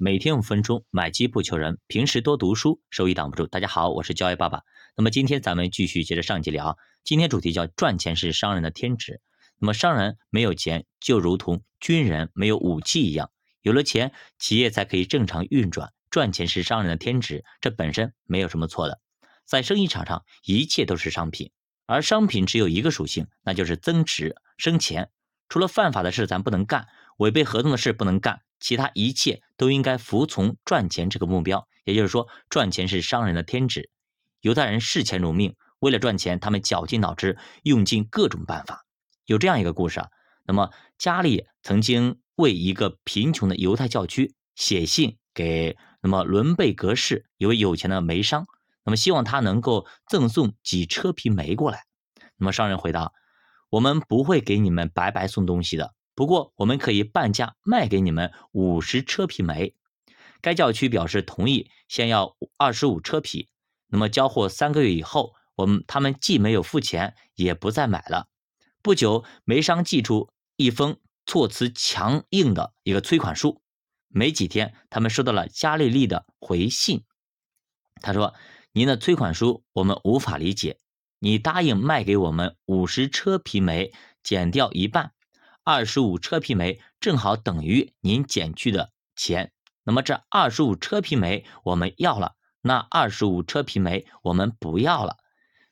每天五分钟，买基不求人。平时多读书，收益挡不住。大家好，我是教育爸爸。那么今天咱们继续接着上集聊。今天主题叫赚钱是商人的天职。那么商人没有钱，就如同军人没有武器一样。有了钱，企业才可以正常运转。赚钱是商人的天职，这本身没有什么错的。在生意场上，一切都是商品，而商品只有一个属性，那就是增值生钱。除了犯法的事咱不能干，违背合同的事不能干。其他一切都应该服从赚钱这个目标，也就是说，赚钱是商人的天职。犹太人视钱如命，为了赚钱，他们绞尽脑汁，用尽各种办法。有这样一个故事啊，那么加利曾经为一个贫穷的犹太教区写信给那么伦贝格市一位有钱的煤商，那么希望他能够赠送几车皮煤过来。那么商人回答：“我们不会给你们白白送东西的。”不过，我们可以半价卖给你们五十车皮煤。该教区表示同意，先要二十五车皮。那么交货三个月以后，我们他们既没有付钱，也不再买了。不久，煤商寄出一封措辞强硬的一个催款书。没几天，他们收到了加利利的回信。他说：“您的催款书我们无法理解。你答应卖给我们五十车皮煤，减掉一半。”二十五车皮煤正好等于您减去的钱，那么这二十五车皮煤我们要了，那二十五车皮煤我们不要了。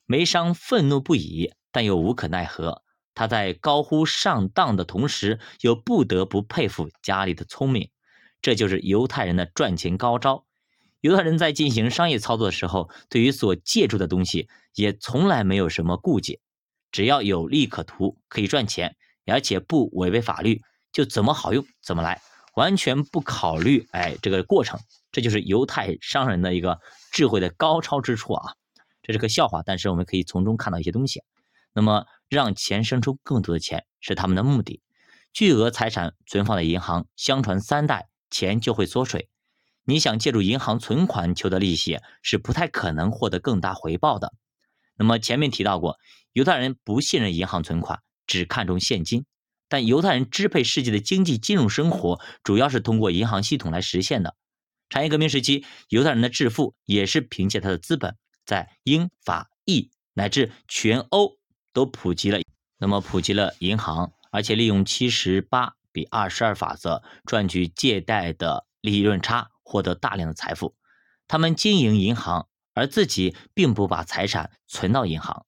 煤商愤怒不已，但又无可奈何。他在高呼上当的同时，又不得不佩服家里的聪明。这就是犹太人的赚钱高招。犹太人在进行商业操作的时候，对于所借助的东西也从来没有什么顾忌，只要有利可图，可以赚钱。而且不违背法律，就怎么好用怎么来，完全不考虑哎这个过程，这就是犹太商人的一个智慧的高超之处啊！这是个笑话，但是我们可以从中看到一些东西。那么让钱生出更多的钱是他们的目的，巨额财产存放在银行，相传三代钱就会缩水。你想借助银行存款求得利息，是不太可能获得更大回报的。那么前面提到过，犹太人不信任银行存款。只看重现金，但犹太人支配世界的经济金融生活，主要是通过银行系统来实现的。产业革命时期，犹太人的致富也是凭借他的资本，在英法意乃至全欧都普及了。那么普及了银行，而且利用七十八比二十二法则赚取借贷的利润差，获得大量的财富。他们经营银行，而自己并不把财产存到银行。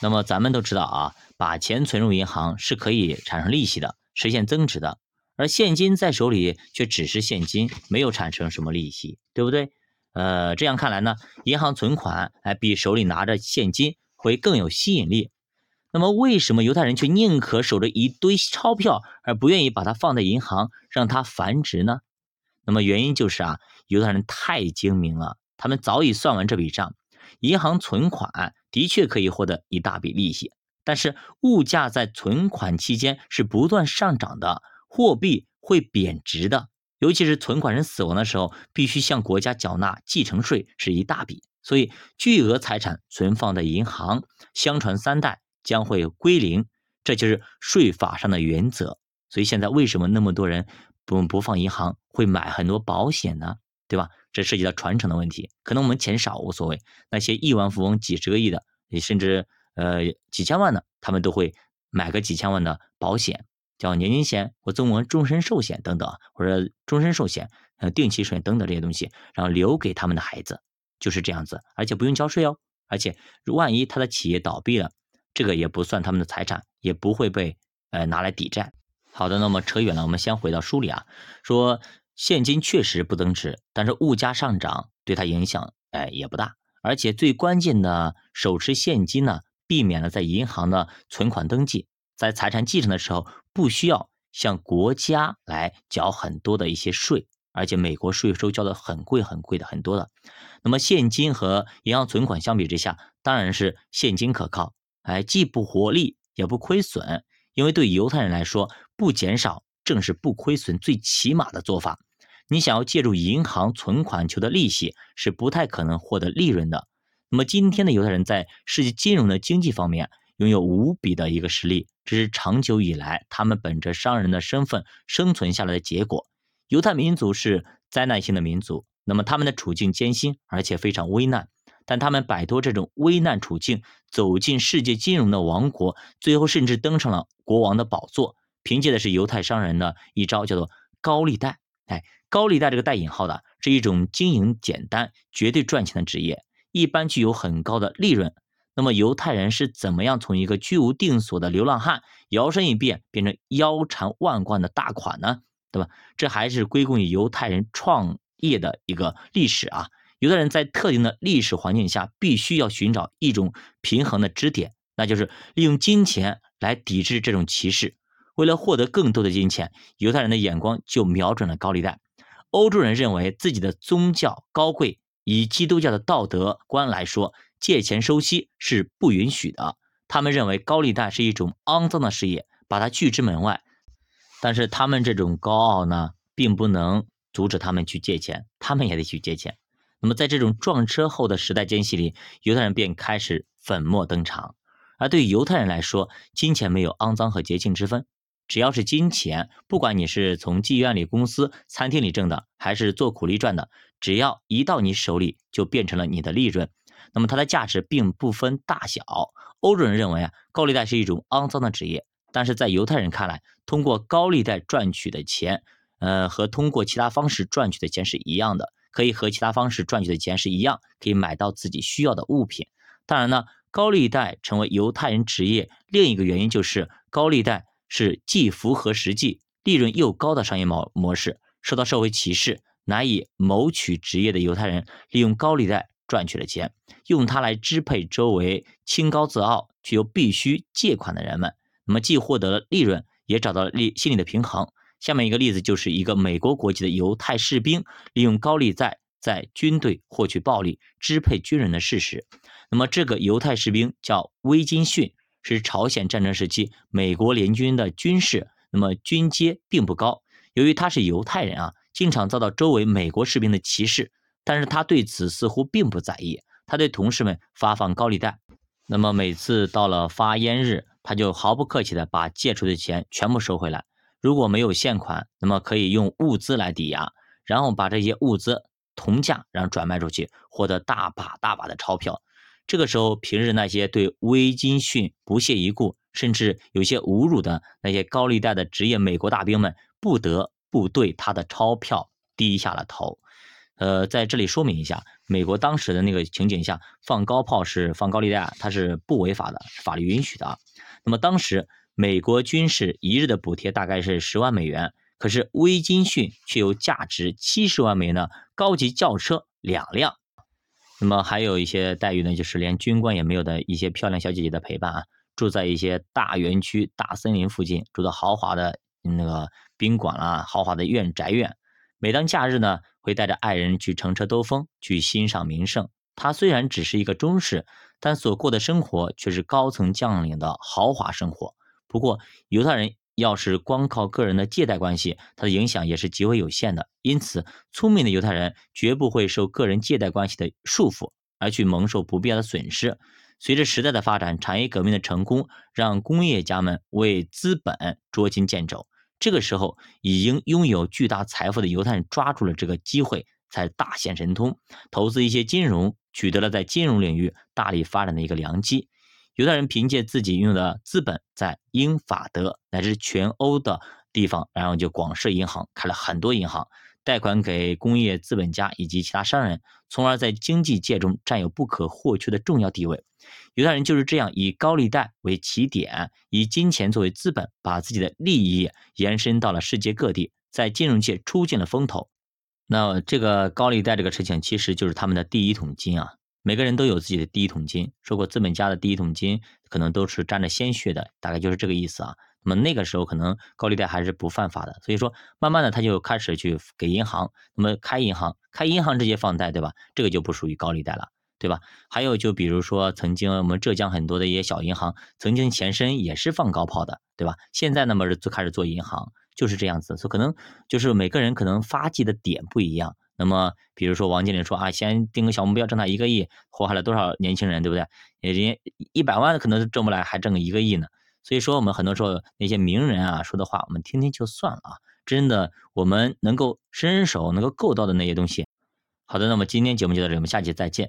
那么咱们都知道啊，把钱存入银行是可以产生利息的，实现增值的。而现金在手里却只是现金，没有产生什么利息，对不对？呃，这样看来呢，银行存款哎比手里拿着现金会更有吸引力。那么为什么犹太人却宁可守着一堆钞票，而不愿意把它放在银行让它繁殖呢？那么原因就是啊，犹太人太精明了，他们早已算完这笔账。银行存款的确可以获得一大笔利息，但是物价在存款期间是不断上涨的，货币会贬值的。尤其是存款人死亡的时候，必须向国家缴纳继承税，是一大笔。所以巨额财产存放在银行，相传三代将会归零，这就是税法上的原则。所以现在为什么那么多人不不放银行，会买很多保险呢？对吧？这涉及到传承的问题，可能我们钱少无所谓。那些亿万富翁几十个亿的，甚至呃几千万的，他们都会买个几千万的保险，叫年金险或中文终身寿险等等，或者终身寿险、呃定期寿险等等这些东西，然后留给他们的孩子，就是这样子，而且不用交税哦。而且万一他的企业倒闭了，这个也不算他们的财产，也不会被呃拿来抵债。好的，那么扯远了，我们先回到书里啊，说。现金确实不增值，但是物价上涨对它影响哎也不大，而且最关键的手持现金呢，避免了在银行的存款登记，在财产继承的时候不需要向国家来缴很多的一些税，而且美国税收交的很贵很贵的很多的。那么现金和银行存款相比之下，当然是现金可靠，哎既不活利也不亏损，因为对犹太人来说，不减少正是不亏损最起码的做法。你想要借助银行存款求的利息，是不太可能获得利润的。那么今天的犹太人在世界金融的经济方面拥有无比的一个实力，这是长久以来他们本着商人的身份生存下来的结果。犹太民族是灾难性的民族，那么他们的处境艰辛，而且非常危难。但他们摆脱这种危难处境，走进世界金融的王国，最后甚至登上了国王的宝座。凭借的是犹太商人的一招，叫做高利贷。哎，高利贷这个带引号的，是一种经营简单、绝对赚钱的职业，一般具有很高的利润。那么犹太人是怎么样从一个居无定所的流浪汉，摇身一变变成腰缠万贯的大款呢？对吧？这还是归功于犹太人创业的一个历史啊。犹太人在特定的历史环境下，必须要寻找一种平衡的支点，那就是利用金钱来抵制这种歧视。为了获得更多的金钱，犹太人的眼光就瞄准了高利贷。欧洲人认为自己的宗教高贵，以基督教的道德观来说，借钱收息是不允许的。他们认为高利贷是一种肮脏的事业，把它拒之门外。但是他们这种高傲呢，并不能阻止他们去借钱，他们也得去借钱。那么，在这种撞车后的时代间隙里，犹太人便开始粉墨登场。而对犹太人来说，金钱没有肮脏和洁净之分，只要是金钱，不管你是从妓院里、公司、餐厅里挣的，还是做苦力赚的，只要一到你手里，就变成了你的利润。那么它的价值并不分大小。欧洲人认为啊，高利贷是一种肮脏的职业，但是在犹太人看来，通过高利贷赚取的钱，呃，和通过其他方式赚取的钱是一样的。可以和其他方式赚取的钱是一样，可以买到自己需要的物品。当然呢，高利贷成为犹太人职业另一个原因就是高利贷是既符合实际、利润又高的商业模模式。受到社会歧视、难以谋取职业的犹太人，利用高利贷赚取了钱，用它来支配周围清高自傲却又必须借款的人们。那么既获得了利润，也找到了利心理的平衡。下面一个例子就是一个美国国籍的犹太士兵利用高利贷在军队获取暴利、支配军人的事实。那么这个犹太士兵叫威金逊，是朝鲜战争时期美国联军的军士，那么军阶并不高。由于他是犹太人啊，经常遭到周围美国士兵的歧视，但是他对此似乎并不在意。他对同事们发放高利贷，那么每次到了发烟日，他就毫不客气的把借出的钱全部收回来。如果没有现款，那么可以用物资来抵押，然后把这些物资同价然后转卖出去，获得大把大把的钞票。这个时候，平日那些对威金逊不屑一顾，甚至有些侮辱的那些高利贷的职业美国大兵们，不得不对他的钞票低下了头。呃，在这里说明一下，美国当时的那个情景下，放高炮是放高利贷，它是不违法的，法律允许的。那么当时。美国军事一日的补贴大概是十万美元，可是威金逊却有价值七十万美元的高级轿车两辆。那么还有一些待遇呢，就是连军官也没有的一些漂亮小姐姐的陪伴啊，住在一些大园区、大森林附近，住的豪华的那个宾馆啦，豪华的院宅院。每当假日呢，会带着爱人去乘车兜风，去欣赏名胜。他虽然只是一个中士，但所过的生活却是高层将领的豪华生活。不过，犹太人要是光靠个人的借贷关系，它的影响也是极为有限的。因此，聪明的犹太人绝不会受个人借贷关系的束缚，而去蒙受不必要的损失。随着时代的发展，产业革命的成功，让工业家们为资本捉襟见肘。这个时候，已经拥有巨大财富的犹太人抓住了这个机会，才大显神通，投资一些金融，取得了在金融领域大力发展的一个良机。犹太人凭借自己拥有的资本，在英法德乃至全欧的地方，然后就广设银行，开了很多银行，贷款给工业资本家以及其他商人，从而在经济界中占有不可或缺的重要地位。犹太人就是这样以高利贷为起点，以金钱作为资本，把自己的利益延伸到了世界各地，在金融界出尽了风头。那这个高利贷这个事情，其实就是他们的第一桶金啊。每个人都有自己的第一桶金，说过资本家的第一桶金可能都是沾着鲜血的，大概就是这个意思啊。那么那个时候可能高利贷还是不犯法的，所以说慢慢的他就开始去给银行，那么开银行，开银行这些放贷，对吧？这个就不属于高利贷了，对吧？还有就比如说曾经我们浙江很多的一些小银行，曾经前身也是放高炮的，对吧？现在那么就开始做银行，就是这样子，所以可能就是每个人可能发迹的点不一样。那么，比如说王健林说啊，先定个小目标，挣他一个亿，祸害了多少年轻人，对不对？人家一百万可能都挣不来，还挣个一个亿呢。所以说，我们很多时候那些名人啊说的话，我们听听就算了啊。真的我们能够伸手能够够到的那些东西。好的，那么今天节目就到这里，我们下期再见。